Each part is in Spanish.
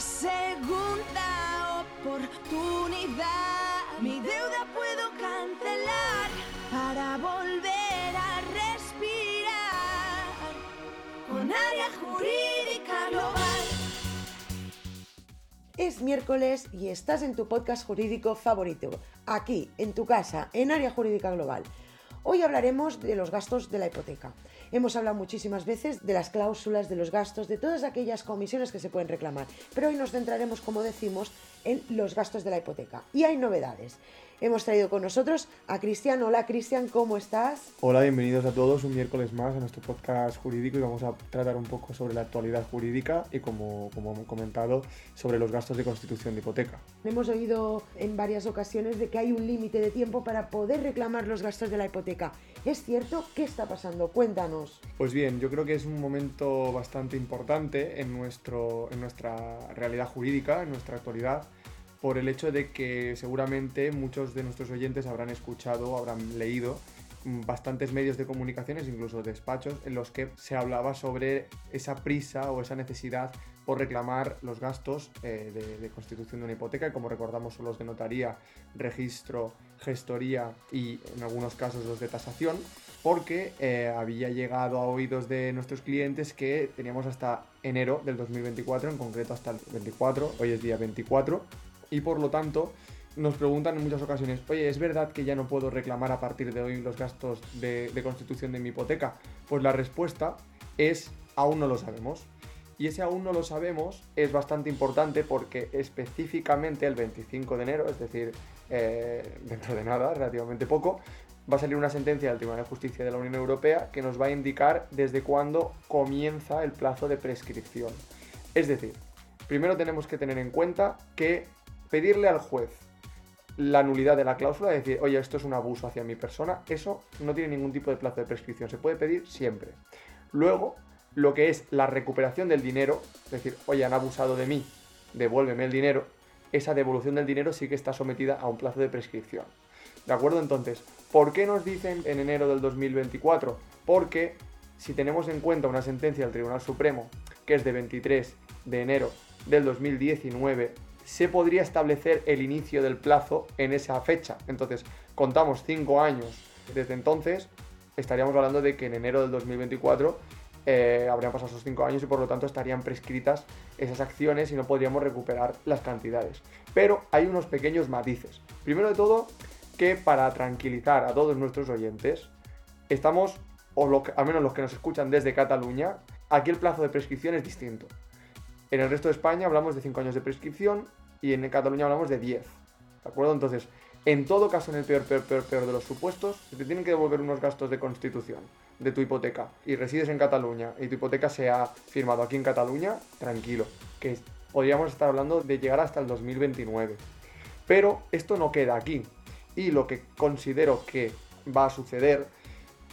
segunda oportunidad. Mi deuda puedo cancelar para volver a respirar con área jurídica global. Es miércoles y estás en tu podcast jurídico favorito, aquí, en tu casa, en Área Jurídica Global. Hoy hablaremos de los gastos de la hipoteca. Hemos hablado muchísimas veces de las cláusulas, de los gastos, de todas aquellas comisiones que se pueden reclamar, pero hoy nos centraremos, como decimos, en los gastos de la hipoteca. Y hay novedades. Hemos traído con nosotros a Cristian. Hola Cristian, ¿cómo estás? Hola, bienvenidos a todos un miércoles más a nuestro podcast jurídico y vamos a tratar un poco sobre la actualidad jurídica y como, como hemos comentado sobre los gastos de constitución de hipoteca. Hemos oído en varias ocasiones de que hay un límite de tiempo para poder reclamar los gastos de la hipoteca. ¿Es cierto? ¿Qué está pasando? Cuéntanos. Pues bien, yo creo que es un momento bastante importante en, nuestro, en nuestra realidad jurídica, en nuestra actualidad por el hecho de que seguramente muchos de nuestros oyentes habrán escuchado, habrán leído bastantes medios de comunicaciones, incluso despachos, en los que se hablaba sobre esa prisa o esa necesidad por reclamar los gastos eh, de, constitución de una hipoteca, como recordamos son los de notaría, registro, gestoría y en algunos casos los de tasación, porque eh, había llegado a oídos de nuestros clientes que teníamos hasta enero del 2024, en concreto hasta el 24, hoy es día 24, y por lo tanto nos preguntan en muchas ocasiones, oye, ¿es verdad que ya no puedo reclamar a partir de hoy los gastos de, constitución de mi hipoteca? Pues la respuesta es, aún no lo sabemos. Y ese aún no lo sabemos es bastante importante porque específicamente el 25 de enero, es decir, eh, dentro de nada, relativamente poco, va a salir una sentencia del Tribunal de Justicia de la Unión Europea que nos va a indicar desde cuándo comienza el plazo de prescripción. Es decir, primero tenemos que tener en cuenta que pedirle al juez la nulidad de la cláusula, decir, oye, esto es un abuso hacia mi persona, eso no tiene ningún tipo de plazo de prescripción, se puede pedir siempre. Luego, lo que es la recuperación del dinero, es decir, oye, han abusado de mí, devuélveme el dinero, esa devolución del dinero sí que está sometida a un plazo de prescripción. ¿De acuerdo? Entonces, ¿por qué nos dicen en enero del 2024? Porque si tenemos en cuenta una sentencia del Tribunal Supremo, que es de 23 de enero del 2019, se podría establecer el inicio del plazo en esa fecha. Entonces, contamos cinco años desde entonces, estaríamos hablando de que en enero del 2024 eh, habrían pasado esos cinco años y por lo tanto estarían prescritas esas acciones y no podríamos recuperar las cantidades. Pero hay unos pequeños matices. Primero de todo, que para tranquilizar a todos nuestros oyentes, estamos, o al menos los que nos escuchan desde Cataluña, aquí el plazo de prescripción es distinto. En el resto de España hablamos de 5 años de prescripción y en Cataluña hablamos de 10. ¿De acuerdo? Entonces, en todo caso, en el peor, peor, peor, peor de los supuestos, si te tienen que devolver unos gastos de constitución de tu hipoteca y resides en Cataluña y tu hipoteca se ha firmado aquí en Cataluña, tranquilo, que podríamos estar hablando de llegar hasta el 2029. Pero esto no queda aquí. Y lo que considero que va a suceder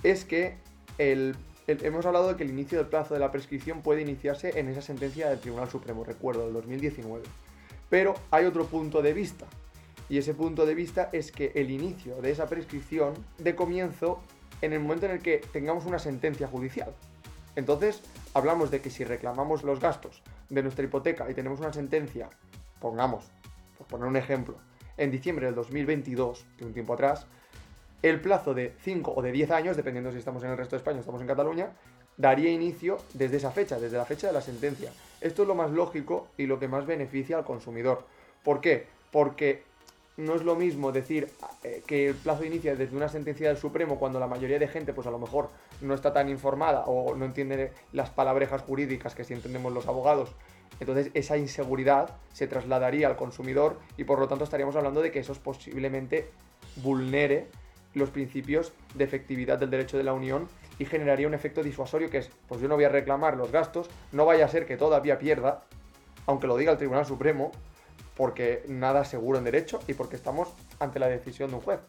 es que el hemos hablado de que el inicio del plazo de la prescripción puede iniciarse en esa sentencia del Tribunal Supremo, recuerdo, del 2019. Pero hay otro punto de vista, y ese punto de vista es que el inicio de esa prescripción de comienzo en el momento en el que tengamos una sentencia judicial. Entonces, hablamos de que si reclamamos los gastos de nuestra hipoteca y tenemos una sentencia, pongamos, por poner un ejemplo, en diciembre del 2022, de un tiempo atrás, el plazo de 5 o de 10 años, dependiendo si estamos en el resto de España o estamos en Cataluña, daría inicio desde esa fecha, desde la fecha de la sentencia. Esto es lo más lógico y lo que más beneficia al consumidor. ¿Por qué? Porque no es lo mismo decir eh, que el plazo inicia desde una sentencia del Supremo cuando la mayoría de gente pues a lo mejor no está tan informada o no entiende las palabrejas jurídicas que sí entendemos los abogados. Entonces esa inseguridad se trasladaría al consumidor y por lo tanto estaríamos hablando de que eso posiblemente vulnere los principios de efectividad del derecho de la Unión y generaría un efecto disuasorio que es, pues yo no voy a reclamar los gastos, no vaya a ser que todavía pierda, aunque lo diga el Tribunal Supremo, porque nada seguro en derecho y porque estamos ante la decisión de un juez.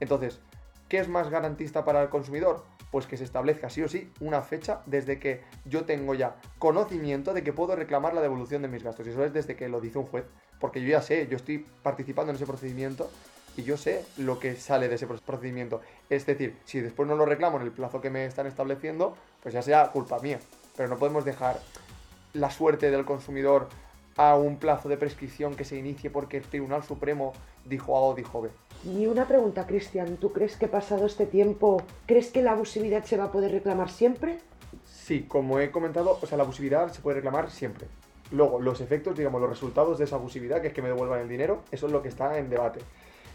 Entonces, ¿qué es más garantista para el consumidor? Pues que se establezca sí o sí una fecha desde que yo tengo ya conocimiento de que puedo reclamar la devolución de mis gastos. Y eso es desde que lo dice un juez, porque yo ya sé, yo estoy participando en ese procedimiento y yo sé lo que sale de ese procedimiento. Es decir, si después no lo reclamo en el plazo que me están estableciendo, pues ya sea culpa mía. Pero no podemos dejar la suerte del consumidor a un plazo de prescripción que se inicie porque el Tribunal Supremo dijo A o dijo B. Y una pregunta, Cristian, ¿tú crees que pasado este tiempo, crees que la abusividad se va a poder reclamar siempre? Sí, como he comentado, o sea, la abusividad se puede reclamar siempre. Luego, los efectos, digamos, los resultados de esa abusividad, que es que me devuelvan el dinero, eso es lo que está en debate.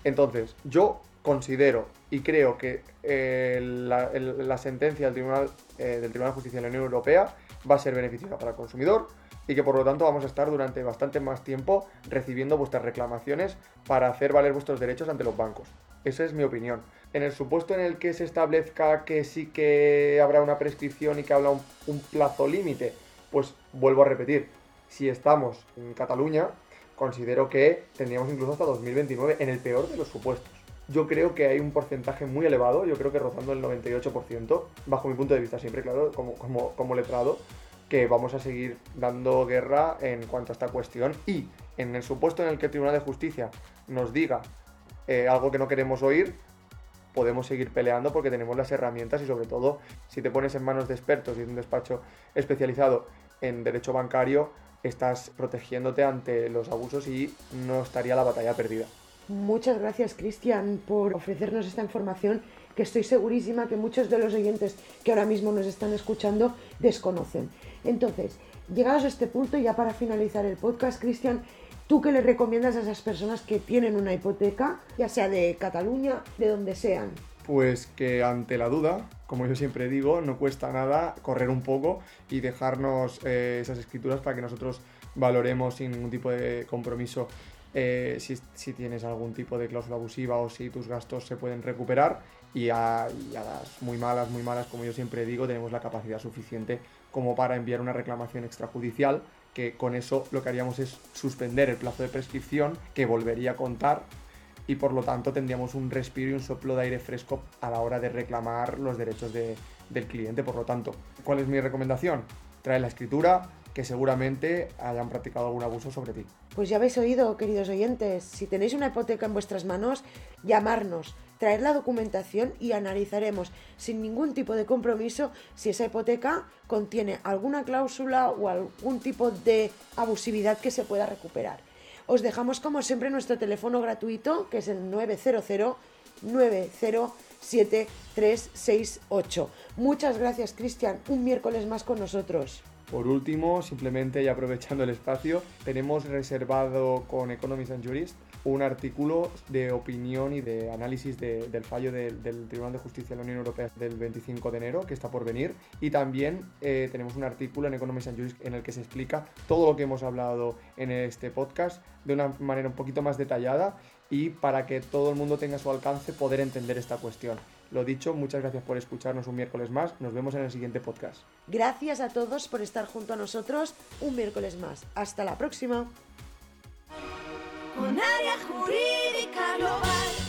Entonces, yo considero y creo que eh, la, sentencia del Tribunal, eh, del Tribunal de Justicia de la Unión Europea va a ser beneficiosa para el consumidor y que por lo tanto vamos a estar durante bastante más tiempo recibiendo vuestras reclamaciones para hacer valer vuestros derechos ante los bancos. Esa es mi opinión. En el supuesto en el que se establezca que sí que habrá una prescripción y que habrá un plazo límite, pues vuelvo a repetir, si estamos en Cataluña, considero que tendríamos incluso hasta 2029, en el peor de los supuestos. Yo creo que hay un porcentaje muy elevado, yo creo que rozando el 98%, bajo mi punto de vista siempre, claro, como, como, como letrado, que vamos a seguir dando guerra en cuanto a esta cuestión y en el supuesto en el que el Tribunal de Justicia nos diga eh, algo que no queremos oír, podemos seguir peleando porque tenemos las herramientas y sobre todo si te pones en manos de expertos y de un despacho especializado en derecho bancario, estás protegiéndote ante los abusos y no estaría la batalla perdida. Muchas gracias, Cristian, por ofrecernos esta información que estoy segurísima que muchos de los oyentes que ahora mismo nos están escuchando desconocen. Entonces, llegados a este punto, ya para finalizar el podcast, Cristian, ¿tú qué le recomiendas a esas personas que tienen una hipoteca, ya sea de Cataluña, de donde sean? Pues que ante la duda, como yo siempre digo, no cuesta nada correr un poco y dejarnos eh, esas escrituras para que nosotros valoremos sin ningún tipo de compromiso eh, si, si, tienes algún tipo de cláusula abusiva o si tus gastos se pueden recuperar. Y a, las muy malas, muy malas, como yo siempre digo, tenemos la capacidad suficiente como para enviar una reclamación extrajudicial que con eso lo que haríamos es suspender el plazo de prescripción que volvería a contar y por lo tanto tendríamos un respiro y un soplo de aire fresco a la hora de reclamar los derechos del cliente. Por lo tanto, ¿cuál es mi recomendación? Trae la escritura, que seguramente hayan practicado algún abuso sobre ti. Pues ya habéis oído, queridos oyentes, si tenéis una hipoteca en vuestras manos, llamarnos, traer la documentación y analizaremos sin ningún tipo de compromiso si esa hipoteca contiene alguna cláusula o algún tipo de abusividad que se pueda recuperar. Os dejamos como siempre nuestro teléfono gratuito, que es el 900 907368. Muchas gracias, Cristian. Un miércoles más con nosotros. Por último, simplemente y aprovechando el espacio, tenemos reservado con Economist and Jurist un artículo de opinión y de análisis del fallo del Tribunal de Justicia de la Unión Europea del 25 de enero, que está por venir. Y también eh, tenemos un artículo en Economist and Jurist en el que se explica todo lo que hemos hablado en este podcast de una manera un poquito más detallada y para que todo el mundo tenga a su alcance poder entender esta cuestión. Lo dicho, muchas gracias por escucharnos un miércoles más. Nos vemos en el siguiente podcast. Gracias a todos por estar junto a nosotros un miércoles más. Hasta la próxima. Con área jurídica global.